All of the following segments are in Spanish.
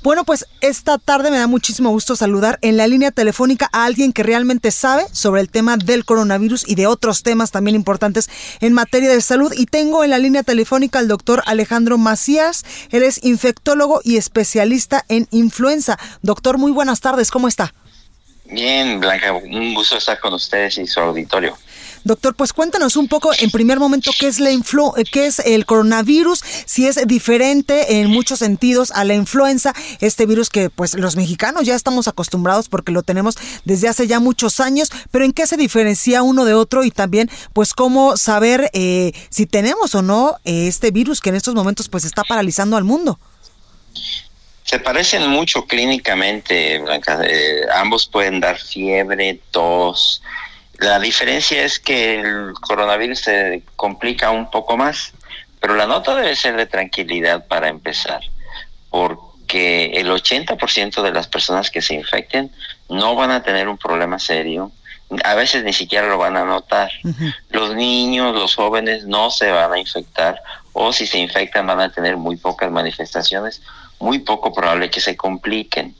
Bueno, pues esta tarde me da muchísimo gusto saludar en la línea telefónica a alguien que realmente sabe sobre el tema del coronavirus y de otros temas también importantes en materia de salud. Y tengo en la línea telefónica al doctor Alejandro Macías. Él es infectólogo y especialista en influenza. Doctor, muy buenas tardes. ¿Cómo está? Bien, Blanca, un gusto estar con ustedes y su auditorio. Doctor, pues cuéntanos un poco en primer momento qué es la influ qué es el coronavirus, si es diferente en muchos sentidos a la influenza, este virus que pues los mexicanos ya estamos acostumbrados porque lo tenemos desde hace ya muchos años, pero en qué se diferencia uno de otro y también pues cómo saber eh, si tenemos o no eh, este virus que en estos momentos pues está paralizando al mundo. Se parecen mucho clínicamente, Blanca. Eh, ambos pueden dar fiebre, tos, la diferencia es que el coronavirus se complica un poco más, pero la nota debe ser de tranquilidad para empezar, porque el 80% de las personas que se infecten no van a tener un problema serio, a veces ni siquiera lo van a notar. Los niños, los jóvenes no se van a infectar o si se infectan van a tener muy pocas manifestaciones, muy poco probable que se compliquen.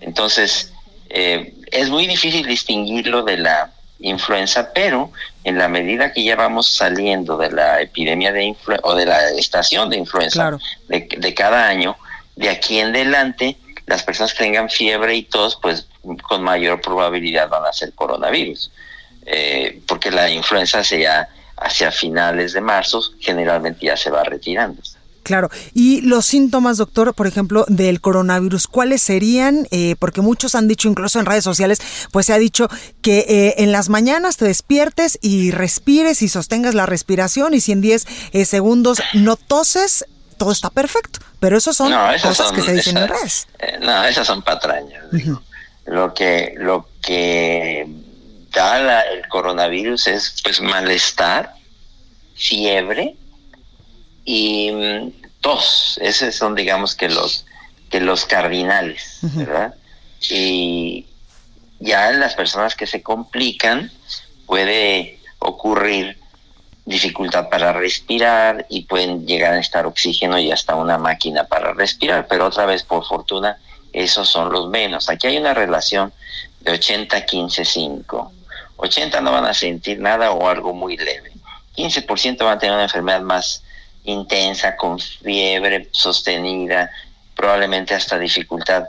Entonces, eh, es muy difícil distinguirlo de la influenza, pero en la medida que ya vamos saliendo de la epidemia de influenza o de la estación de influenza de, cada año, de aquí en adelante, las personas que tengan fiebre y tos, pues con mayor probabilidad van a ser coronavirus, eh, porque la influenza hacia, hacia finales de marzo generalmente ya se va retirando. Claro. Y los síntomas, doctor, por ejemplo, del coronavirus, ¿cuáles serían? Eh, porque muchos han dicho, incluso en redes sociales, pues se ha dicho que eh, en las mañanas te despiertes y respires y sostengas la respiración y si en 10 eh, segundos no toses, todo está perfecto. Pero eso son cosas que se dicen en redes. no, esas son patrañas. Lo que lo que da el coronavirus es pues malestar, fiebre, y mm, tos, esos son digamos que los que los cardinales, ¿verdad? Y ya en las personas que se complican puede ocurrir dificultad para respirar y pueden llegar a estar oxígeno y hasta una máquina para respirar, pero otra vez por fortuna esos son los menos. Aquí hay una relación de 80 15 5. 80 no van a sentir nada o algo muy leve. 15% van a tener una enfermedad más intensa, con fiebre sostenida, probablemente hasta dificultad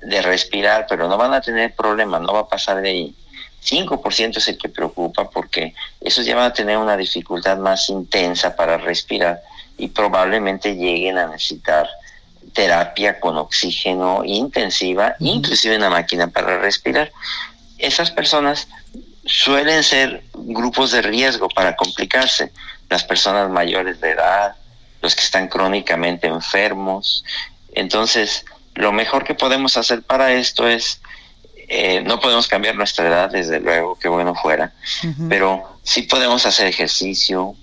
de respirar, pero no van a tener problemas, no va a pasar de ahí. 5% es el que preocupa porque esos ya van a tener una dificultad más intensa para respirar y probablemente lleguen a necesitar terapia con oxígeno intensiva, inclusive una máquina para respirar. Esas personas suelen ser grupos de riesgo para complicarse las personas mayores de edad, los que están crónicamente enfermos. Entonces, lo mejor que podemos hacer para esto es, eh, no podemos cambiar nuestra edad, desde luego, que bueno fuera, pero sí podemos hacer ejercicio,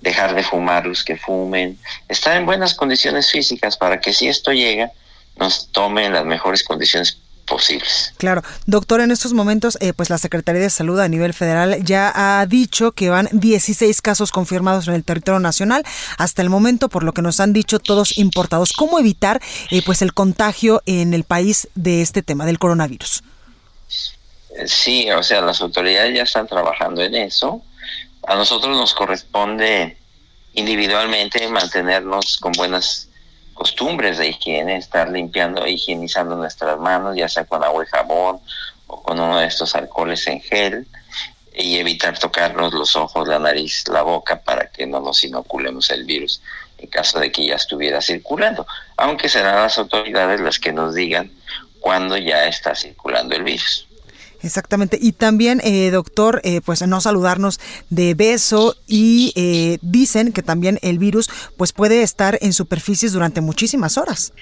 dejar de fumar los que fumen, estar en buenas condiciones físicas para que si esto llega, nos tome en las mejores condiciones posibles. Claro, doctor, en estos momentos, eh, pues la Secretaría de Salud a nivel federal ya ha dicho que van 16 casos confirmados en el territorio nacional hasta el momento, por lo que nos han dicho todos importados. ¿Cómo evitar eh, pues el contagio en el país de este tema del coronavirus? Sí, o sea, las autoridades ya están trabajando en eso. A nosotros nos corresponde individualmente mantenernos con buenas costumbres de higiene, estar limpiando, higienizando nuestras manos, ya sea con agua y jabón o con uno de estos alcoholes en gel, y evitar tocarnos los ojos, la nariz, la boca para que no nos inoculemos el virus en caso de que ya estuviera circulando, aunque serán las autoridades las que nos digan cuándo ya está circulando el virus. Exactamente. Y también, eh, doctor, eh, pues no saludarnos de beso y eh, dicen que también el virus pues puede estar en superficies durante muchísimas horas.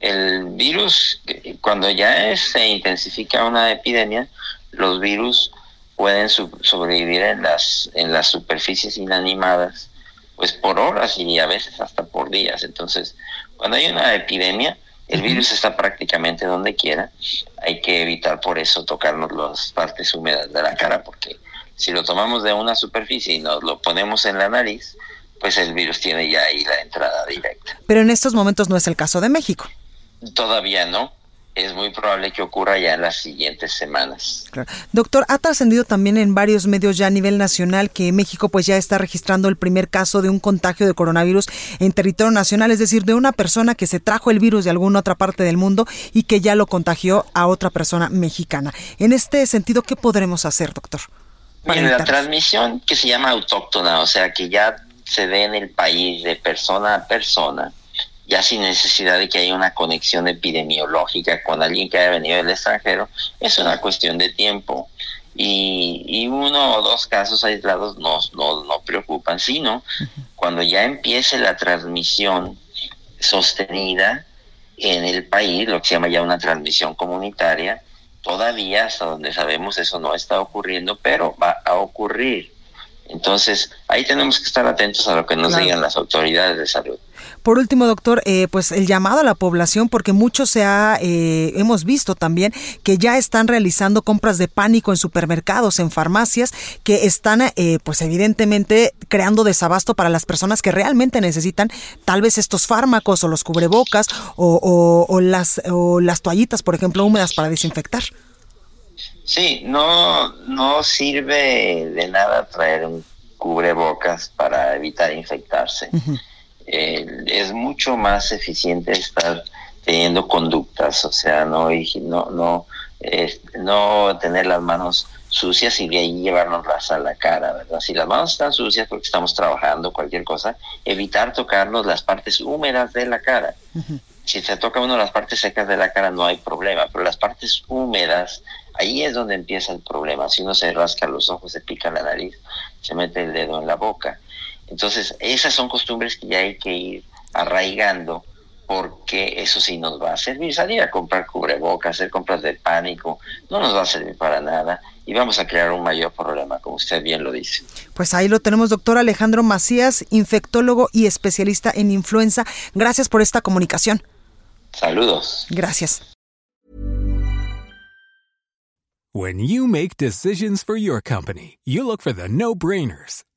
El virus, cuando ya se intensifica una epidemia, los virus pueden sobrevivir en las, en las superficies inanimadas pues por horas y a veces hasta por días. Entonces, cuando hay una epidemia, el virus está prácticamente donde quiera. Hay que evitar por eso tocarnos las partes húmedas de la cara, porque si lo tomamos de una superficie y nos lo ponemos en la nariz, pues el virus tiene ya ahí la entrada directa. Pero en estos momentos no es el caso de México. Todavía no es muy probable que ocurra ya en las siguientes semanas. Doctor, ha trascendido también en varios medios ya a nivel nacional que México pues ya está registrando el primer caso de un contagio de coronavirus en territorio nacional, es decir, de una persona que se trajo el virus de alguna otra parte del mundo y que ya lo contagió a otra persona mexicana. En este sentido, ¿qué podremos hacer, doctor? En la transmisión que se llama autóctona, o sea, que ya se ve en el país de persona a persona, ya sin necesidad de que haya una conexión epidemiológica con alguien que haya venido del extranjero, es una cuestión de tiempo. Y, uno o dos casos aislados no, no, no preocupan, sino cuando ya empiece la transmisión sostenida en el país, lo que se llama ya una transmisión comunitaria, todavía hasta donde sabemos eso no está ocurriendo, pero va a ocurrir. Entonces, ahí tenemos que estar atentos a lo que nos digan las autoridades de salud. Por último, doctor, eh, pues el llamado a la población, porque mucho se ha, eh, hemos visto también que ya están realizando compras de pánico en supermercados, en farmacias, que están, eh, pues evidentemente, creando desabasto para las personas que realmente necesitan tal vez estos fármacos o los cubrebocas o, o las, o las toallitas, por ejemplo, húmedas para desinfectar. Sí, no, no sirve de nada traer un cubrebocas para evitar infectarse. Eh, es mucho más eficiente estar teniendo conductas, o sea, no no no no tener las manos sucias y de ahí llevárnoslas a la cara, ¿verdad? Si las manos están sucias porque estamos trabajando, cualquier cosa, evitar tocarnos las partes húmedas de la cara. Si se toca uno las partes secas de la cara no hay problema, pero las partes húmedas, ahí es donde empieza el problema. Si uno se rasca los ojos, se pica la nariz, se mete el dedo en la boca. Entonces, esas son costumbres que ya hay que ir arraigando porque eso sí nos va a servir. Salir a comprar cubrebocas, hacer compras de pánico, no nos va a servir para nada y vamos a crear un mayor problema, como usted bien lo dice. Pues ahí lo tenemos, doctor Alejandro Macías, infectólogo y especialista en influenza. Gracias por esta comunicación. Saludos. Gracias. When you make decisions for your company, you look for the no-brainers.